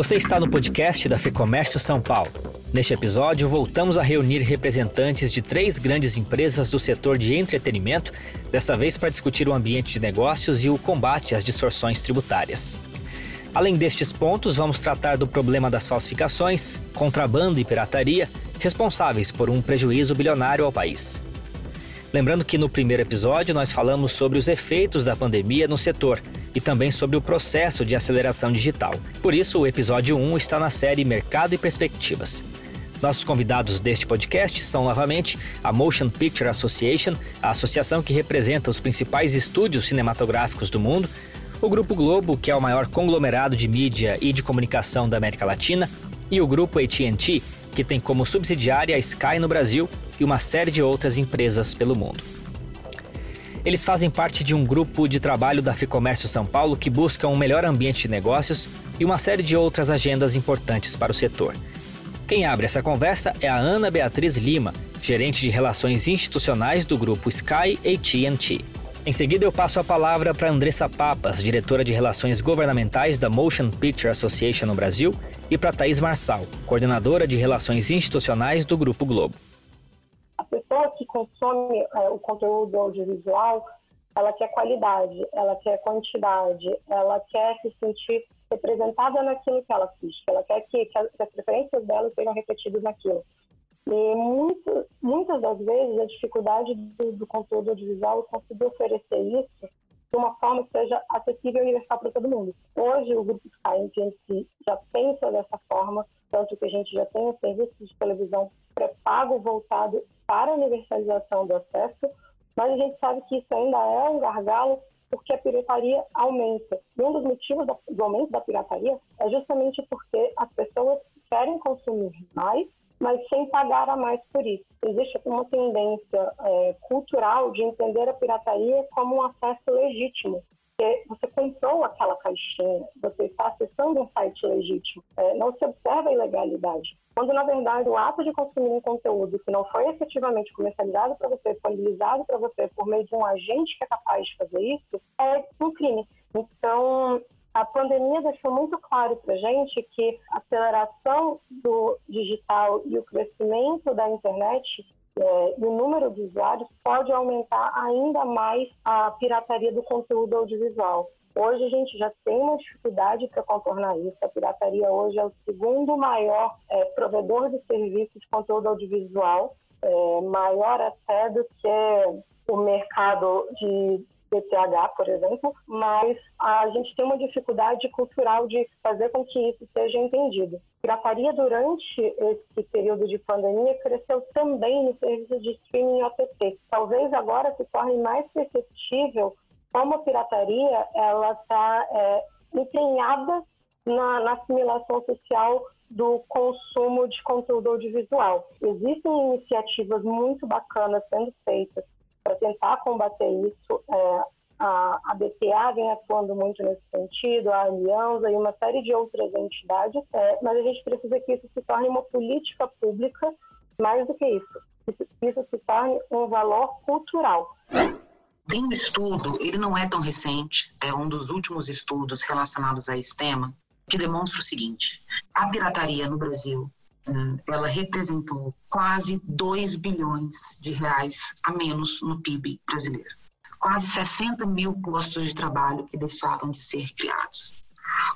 Você está no podcast da Fecomércio São Paulo. Neste episódio, voltamos a reunir representantes de três grandes empresas do setor de entretenimento, dessa vez para discutir o ambiente de negócios e o combate às distorções tributárias. Além destes pontos, vamos tratar do problema das falsificações, contrabando e pirataria, responsáveis por um prejuízo bilionário ao país. Lembrando que no primeiro episódio nós falamos sobre os efeitos da pandemia no setor e também sobre o processo de aceleração digital. Por isso, o episódio 1 está na série Mercado e Perspectivas. Nossos convidados deste podcast são novamente a Motion Picture Association, a associação que representa os principais estúdios cinematográficos do mundo, o Grupo Globo, que é o maior conglomerado de mídia e de comunicação da América Latina, e o Grupo AT&T, que tem como subsidiária a Sky no Brasil e uma série de outras empresas pelo mundo. Eles fazem parte de um grupo de trabalho da Ficomércio São Paulo que busca um melhor ambiente de negócios e uma série de outras agendas importantes para o setor. Quem abre essa conversa é a Ana Beatriz Lima, gerente de relações institucionais do grupo Sky AT&T. Em seguida, eu passo a palavra para Andressa Papas, diretora de Relações Governamentais da Motion Picture Association no Brasil, e para Thaís Marçal, coordenadora de Relações Institucionais do Grupo Globo pessoa que consome é, o conteúdo audiovisual, ela quer qualidade, ela quer quantidade, ela quer se sentir representada naquilo que ela assiste, ela quer que, que, as, preferências dela sejam refletidas naquilo. E muito, muitas das vezes a dificuldade do, do conteúdo audiovisual conseguir oferecer isso de uma forma que seja acessível e universal para todo mundo. Hoje o Grupo Sky já pensa dessa forma, tanto que a gente já tem um serviço de televisão pré-pago voltado para a universalização do acesso, mas a gente sabe que isso ainda é um gargalo porque a pirataria aumenta. E um dos motivos do aumento da pirataria é justamente porque as pessoas querem consumir mais, mas sem pagar a mais por isso. Existe uma tendência é, cultural de entender a pirataria como um acesso legítimo. Você comprou aquela caixinha, você está acessando um site legítimo. É, não se observa a ilegalidade. Quando, na verdade, o ato de consumir um conteúdo que não foi efetivamente comercializado para você, disponibilizado para você por meio de um agente que é capaz de fazer isso, é um crime. Então, a pandemia deixou muito claro para gente que a aceleração do digital e o crescimento da internet é, e o número de usuários pode aumentar ainda mais a pirataria do conteúdo audiovisual. Hoje a gente já tem uma dificuldade para contornar isso. A pirataria hoje é o segundo maior é, provedor de serviços de conteúdo audiovisual, é, maior até do que o mercado de BTH, por exemplo, mas a gente tem uma dificuldade cultural de fazer com que isso seja entendido. Pirataria durante esse período de pandemia cresceu também no serviço de streaming OTT. Talvez agora se torne mais perceptível como a pirataria ela está é, empenhada na, na assimilação social do consumo de conteúdo audiovisual. Existem iniciativas muito bacanas sendo feitas para tentar combater isso. É, a, a BPA vem atuando muito nesse sentido, a Aliança e uma série de outras entidades, é, mas a gente precisa que isso se torne uma política pública, mais do que isso, que isso se torne um valor cultural. Tem um estudo, ele não é tão recente, é um dos últimos estudos relacionados a esse tema, que demonstra o seguinte: a pirataria no Brasil ela representou quase 2 bilhões de reais a menos no PIB brasileiro. Quase 60 mil postos de trabalho que deixaram de ser criados.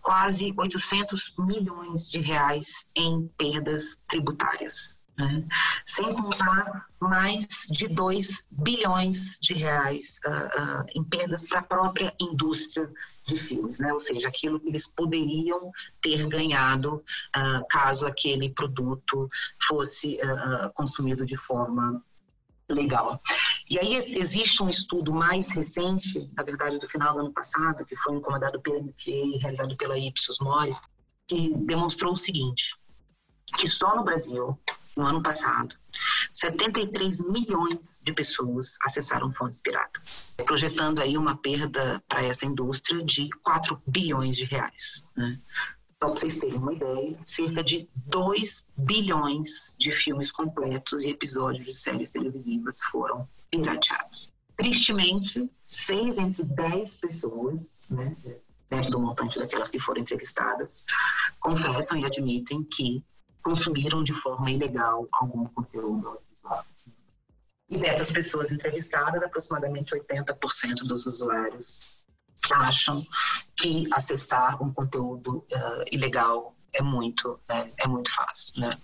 Quase 800 milhões de reais em perdas tributárias né? sem contar mais de 2 bilhões de reais uh, uh, em perdas para a própria indústria de filmes, né? ou seja, aquilo que eles poderiam ter ganhado uh, caso aquele produto fosse consumido de forma legal. E aí existe um estudo mais recente, na verdade do final do ano passado, que foi encomendado pela MPA, realizado pela Ipsos Mori, que demonstrou o seguinte, que só no Brasil no ano passado, 73 milhões de pessoas acessaram fontes piratas, projetando aí uma perda para essa indústria de 4 bilhões de reais. Né? Só para vocês terem uma ideia, cerca de 2 bilhões de filmes completos e episódios de séries televisivas foram pirateados. Tristemente, 6 entre 10 pessoas, né, dentro do montante daquelas que foram entrevistadas, confessam e admitem que consumiram de forma ilegal algum conteúdo audiovisual. E dessas pessoas entrevistadas, aproximadamente 80% dos usuários acham que acessar um conteúdo uh, ilegal é muito, é, é muito fácil. Né?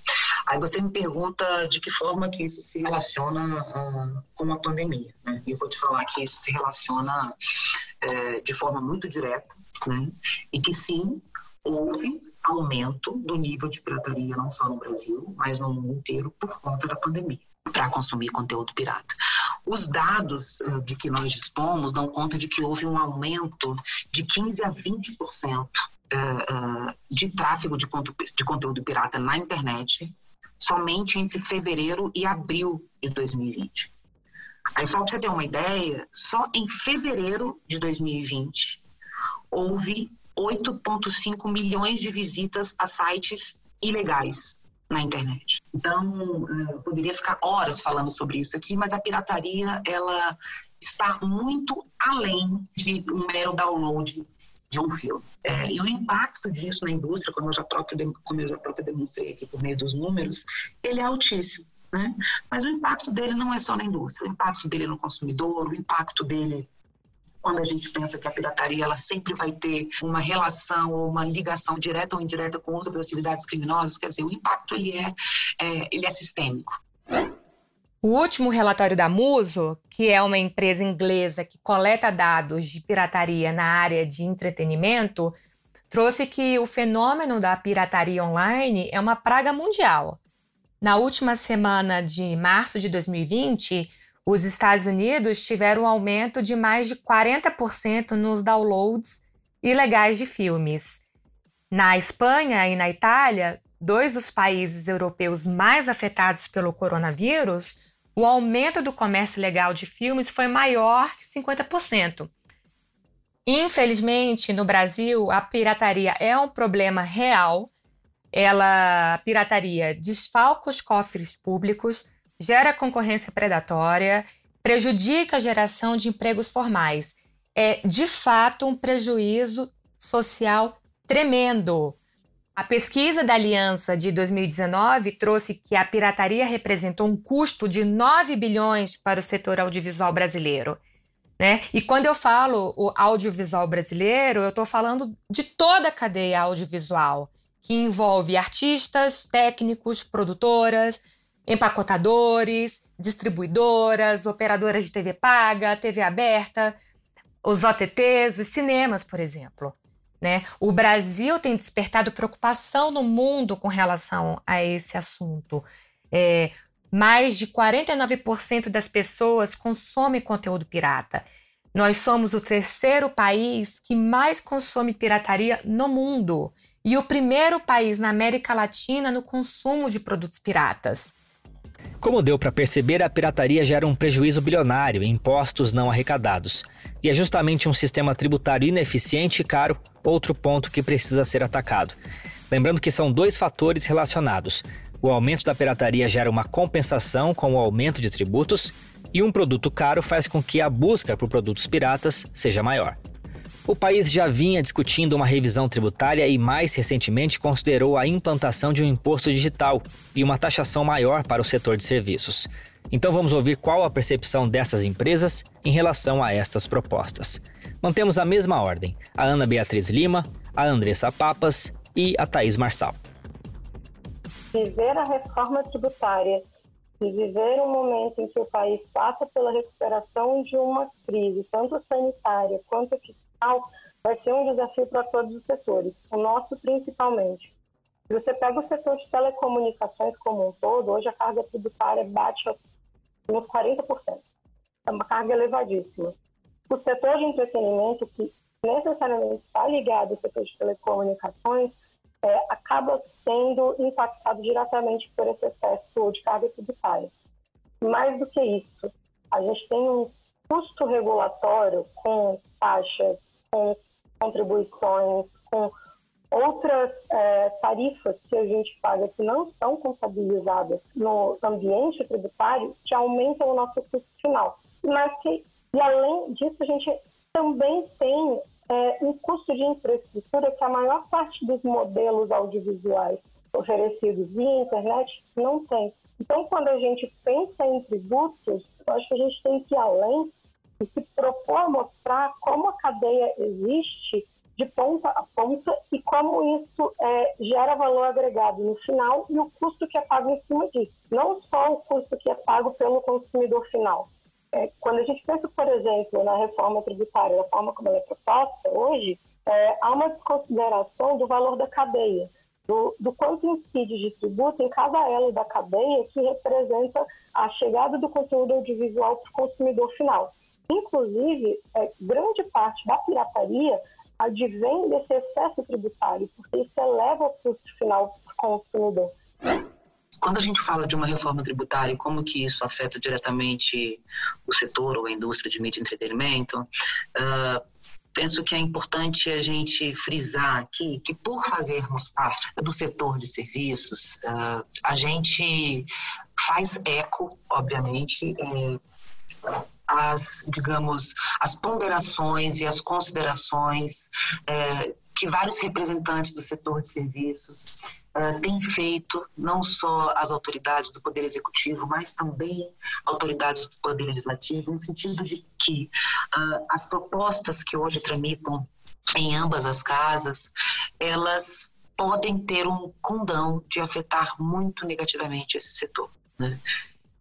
Aí você me pergunta de que forma que isso se relaciona uh, com a pandemia. Né? E eu vou te falar que isso se relaciona uh, de forma muito direta, né? e que sim, houve aumento do nível de pirataria, não só no Brasil, mas no mundo inteiro, por conta da pandemia, para consumir conteúdo pirata. Os dados uh, de que nós dispomos dão conta de que houve um aumento de 15 a 20% uh, uh, de tráfego de conteúdo pirata na internet somente entre fevereiro e abril de 2020. Aí, só para você ter uma ideia, só em fevereiro de 2020 houve 8,5 milhões de visitas a sites ilegais na internet. Então, eh, eu poderia ficar horas falando sobre isso aqui, mas a pirataria ela está muito além de um mero download de um filme. É, e o impacto disso na indústria, como eu, já próprio, como eu já próprio demonstrei aqui por meio dos números, ele é altíssimo. Né? Mas o impacto dele não é só na indústria, o impacto dele no consumidor, o impacto dele quando a gente pensa que a pirataria ela sempre vai ter uma relação ou uma ligação direta ou indireta com outras atividades criminosas, quer dizer, o impacto ele é, é ele é sistêmico. O último relatório da Muso, que é uma empresa inglesa que coleta dados de pirataria na área de entretenimento, trouxe que o fenômeno da pirataria online é uma praga mundial. Na última semana de março de 2020, os Estados Unidos tiveram um aumento de mais de 40% nos downloads ilegais de filmes. Na Espanha e na Itália, dois dos países europeus mais afetados pelo coronavírus, o aumento do comércio ilegal de filmes foi maior que 50%. Infelizmente, no Brasil, a pirataria é um problema real. Ela, a pirataria desfalca os cofres públicos, gera concorrência predatória, prejudica a geração de empregos formais. É, de fato, um prejuízo social tremendo. A pesquisa da Aliança de 2019 trouxe que a pirataria representou um custo de 9 bilhões para o setor audiovisual brasileiro. Né? E quando eu falo o audiovisual brasileiro, eu estou falando de toda a cadeia audiovisual, que envolve artistas, técnicos, produtoras, empacotadores, distribuidoras, operadoras de TV paga, TV aberta, os OTTs, os cinemas, por exemplo. Né? O Brasil tem despertado preocupação no mundo com relação a esse assunto. É, mais de 49% das pessoas consomem conteúdo pirata. Nós somos o terceiro país que mais consome pirataria no mundo e o primeiro país na América Latina no consumo de produtos piratas. Como deu para perceber, a pirataria gera um prejuízo bilionário em impostos não arrecadados. E é justamente um sistema tributário ineficiente e caro outro ponto que precisa ser atacado. Lembrando que são dois fatores relacionados. O aumento da pirataria gera uma compensação com o aumento de tributos, e um produto caro faz com que a busca por produtos piratas seja maior. O país já vinha discutindo uma revisão tributária e, mais recentemente, considerou a implantação de um imposto digital e uma taxação maior para o setor de serviços. Então vamos ouvir qual a percepção dessas empresas em relação a estas propostas. Mantemos a mesma ordem: a Ana Beatriz Lima, a Andressa Papas e a Thaís Marçal. Viver a reforma tributária e viver um momento em que o país passa pela recuperação de uma crise, tanto sanitária quanto vai ser um desafio para todos os setores, o nosso principalmente. Se você pega o setor de telecomunicações como um todo, hoje a carga tributária bate nos 40%. É uma carga elevadíssima. O setor de entretenimento, que necessariamente está ligado ao setor de telecomunicações, é, acaba sendo impactado diretamente por esse excesso de carga tributária. Mais do que isso, a gente tem um custo regulatório com taxas com contribuições, com outras é, tarifas que a gente paga que não são contabilizadas no ambiente tributário, que aumentam o nosso custo final. Mas que, e além disso, a gente também tem é, um custo de infraestrutura que a maior parte dos modelos audiovisuais oferecidos via internet não tem. Então, quando a gente pensa em tributos, eu acho que a gente tem que ir além e se propor mostrar como a cadeia existe de ponta a ponta e como isso é, gera valor agregado no final e o custo que é pago em cima disso. Não só o custo que é pago pelo consumidor final. É, quando a gente pensa, por exemplo, na reforma tributária, da forma como ela é proposta hoje, é, há uma desconsideração do valor da cadeia, do, do quanto incide de tributo em cada elo da cadeia que representa a chegada do conteúdo audiovisual para o consumidor final. Inclusive, é, grande parte da pirataria advém desse excesso tributário, porque isso eleva o custo final para o consumidor. Quando a gente fala de uma reforma tributária como que isso afeta diretamente o setor ou a indústria de mídia e entretenimento, uh, penso que é importante a gente frisar aqui que por fazermos parte do setor de serviços, uh, a gente faz eco, obviamente, eh, as, digamos, as ponderações e as considerações é, que vários representantes do setor de serviços uh, têm feito, não só as autoridades do Poder Executivo, mas também autoridades do Poder Legislativo, no sentido de que uh, as propostas que hoje tramitam em ambas as casas, elas podem ter um condão de afetar muito negativamente esse setor. Né?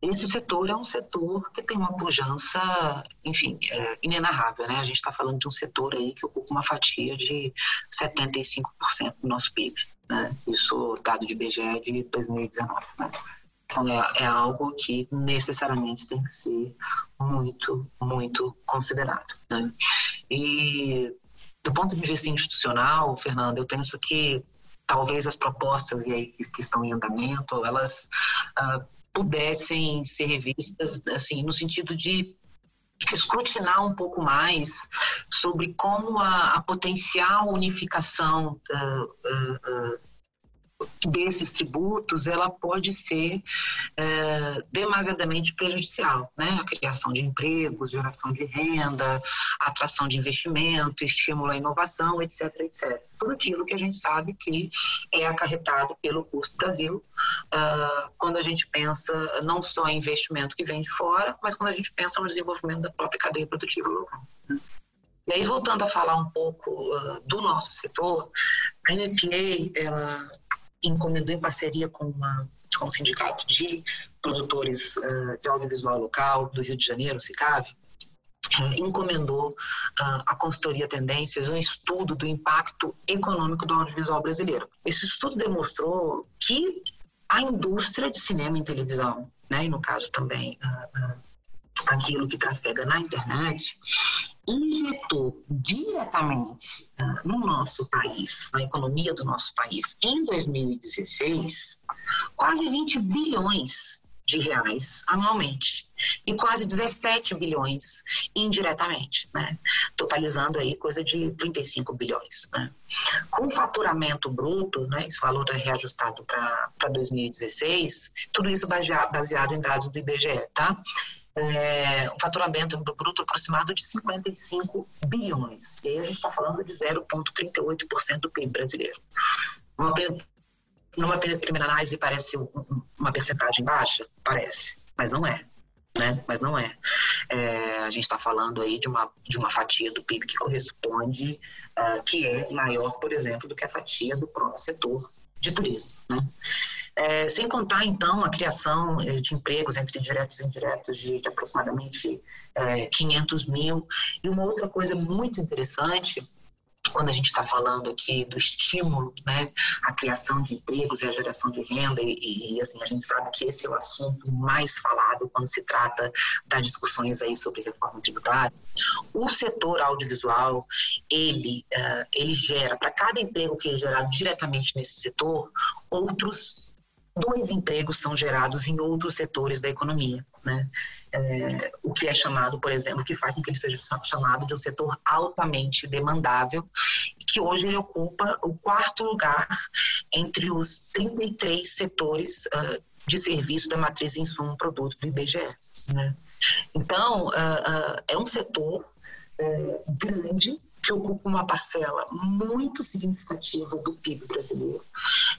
Esse setor é um setor que tem uma pujança, enfim, é inenarrável, né? A gente está falando de um setor aí que ocupa uma fatia de 75% do nosso PIB, né? Isso dado de IBGE de 2019, né? Então é, é algo que necessariamente tem que ser muito, muito considerado, né? E do ponto de vista institucional, Fernando, eu penso que talvez as propostas que, que estão em andamento, elas uh, pudessem ser revistas, assim, no sentido de escrutinar um pouco mais sobre como a, a potencial unificação uh, uh, uh, desses tributos, ela pode ser é, demasiadamente prejudicial, né? A criação de empregos, geração de renda, atração de investimento, estímulo à inovação, etc, etc. Tudo aquilo que a gente sabe que é acarretado pelo custo Brasil, uh, quando a gente pensa não só em investimento que vem de fora, mas quando a gente pensa no desenvolvimento da própria cadeia produtiva local. Né? E aí, voltando a falar um pouco uh, do nosso setor, a MPA, ela encomendou em parceria com, uma, com um sindicato de produtores uh, de audiovisual local do Rio de Janeiro, SICAV, uh, encomendou uh, à consultoria Tendências um estudo do impacto econômico do audiovisual brasileiro. Esse estudo demonstrou que a indústria de cinema e televisão, né, e no caso também aquilo que trafega na internet, injetou diretamente no nosso país, na economia do nosso país, em 2016, quase 20 bilhões de reais anualmente e quase 17 bilhões indiretamente, né? totalizando aí coisa de 35 bilhões. Né? Com faturamento bruto, né, esse valor é reajustado para 2016, tudo isso baseado em dados do IBGE, tá? É, um faturamento bruto aproximado de 55 bilhões. E aí a gente está falando de 0,38% do PIB brasileiro. Uma, numa primeira análise parece uma percentagem baixa? Parece, mas não é. Né? Mas não é. é a gente está falando aí de uma, de uma fatia do PIB que corresponde, uh, que é maior, por exemplo, do que a fatia do próprio setor de turismo. Né? É, sem contar, então, a criação eh, de empregos entre diretos e indiretos de, de aproximadamente é, 500 mil. E uma outra coisa muito interessante quando a gente está falando aqui do estímulo, né, a criação de empregos e a geração de renda, e, e, assim, a gente sabe que esse é o assunto mais falado quando se trata das discussões aí sobre reforma tributária. O setor audiovisual, ele, uh, ele gera, para cada emprego que é gerado diretamente nesse setor, outros dois empregos são gerados em outros setores da economia, né? É, o que é chamado, por exemplo, que faz com que ele seja chamado de um setor altamente demandável, que hoje ele ocupa o quarto lugar entre os 33 setores uh, de serviço da matriz insumo produto do IBGE. Né? Então, uh, uh, é um setor grande que ocupa uma parcela muito significativa do PIB brasileiro.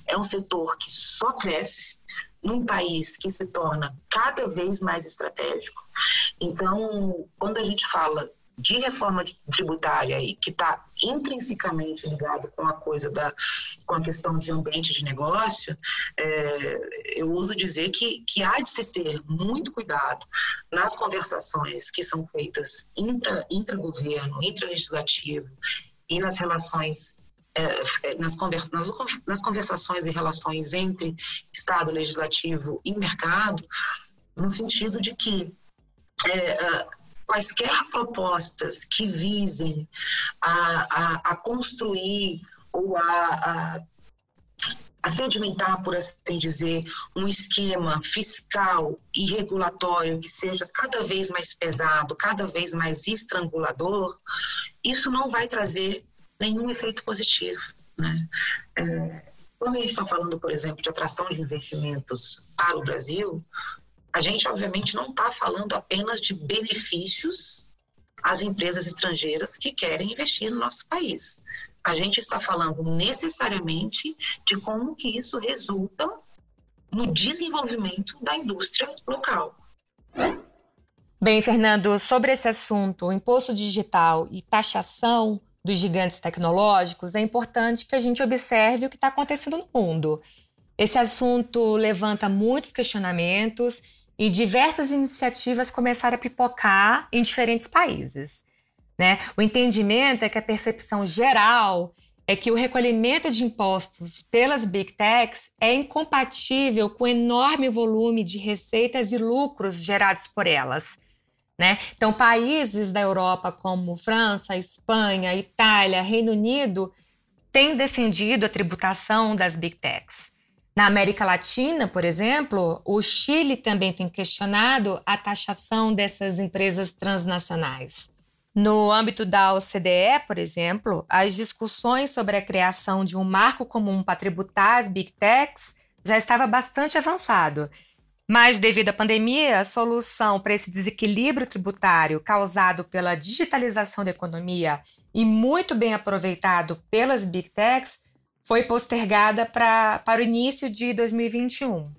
É um setor que só cresce num país que se torna cada vez mais estratégico. Então, quando a gente fala de reforma tributária e que está intrinsecamente ligado com a coisa da com a questão de ambiente de negócio, é, eu uso dizer que, que há de se ter muito cuidado nas conversações que são feitas intra, intra-governo, intra-legislativo e nas relações é, é nas, nas, nas conversações e relações entre Estado, Legislativo e mercado, no sentido de que é, quaisquer propostas que visem a, a, a construir ou a, a, a sedimentar, por assim dizer, um esquema fiscal e regulatório que seja cada vez mais pesado, cada vez mais estrangulador, isso não vai trazer nenhum efeito positivo. Né? É, quando a gente está falando, por exemplo, de atração de investimentos para o Brasil, a gente, obviamente, não está falando apenas de benefícios às empresas estrangeiras que querem investir no nosso país. A gente está falando necessariamente de como que isso resulta no desenvolvimento da indústria local. Bem, Fernando, sobre esse assunto, imposto digital e taxação dos gigantes tecnológicos, é importante que a gente observe o que está acontecendo no mundo. Esse assunto levanta muitos questionamentos e diversas iniciativas começaram a pipocar em diferentes países. Né? O entendimento é que a percepção geral é que o recolhimento de impostos pelas big techs é incompatível com o enorme volume de receitas e lucros gerados por elas. Né? Então, países da Europa como França, Espanha, Itália, Reino Unido têm defendido a tributação das big techs. Na América Latina, por exemplo, o Chile também tem questionado a taxação dessas empresas transnacionais. No âmbito da OCDE, por exemplo, as discussões sobre a criação de um marco comum para tributar as big techs já estava bastante avançado. Mas, devido à pandemia, a solução para esse desequilíbrio tributário causado pela digitalização da economia e muito bem aproveitado pelas big techs foi postergada pra, para o início de 2021.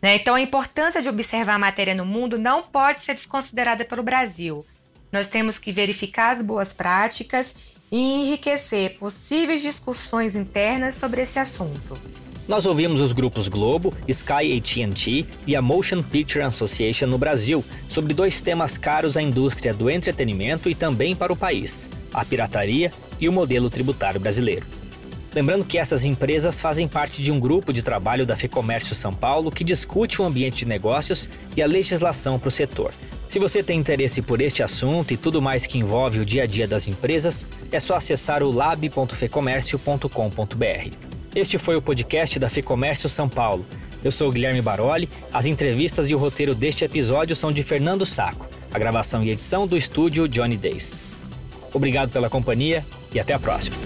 Né? Então, a importância de observar a matéria no mundo não pode ser desconsiderada pelo Brasil. Nós temos que verificar as boas práticas e enriquecer possíveis discussões internas sobre esse assunto. Nós ouvimos os grupos Globo, Sky AT&T e a Motion Picture Association no Brasil sobre dois temas caros à indústria do entretenimento e também para o país: a pirataria e o modelo tributário brasileiro. Lembrando que essas empresas fazem parte de um grupo de trabalho da FEComércio São Paulo que discute o ambiente de negócios e a legislação para o setor. Se você tem interesse por este assunto e tudo mais que envolve o dia a dia das empresas, é só acessar o lab.fecomércio.com.br. Este foi o podcast da FEComércio São Paulo. Eu sou Guilherme Baroli. As entrevistas e o roteiro deste episódio são de Fernando Saco. A gravação e edição do estúdio Johnny Days. Obrigado pela companhia e até a próxima.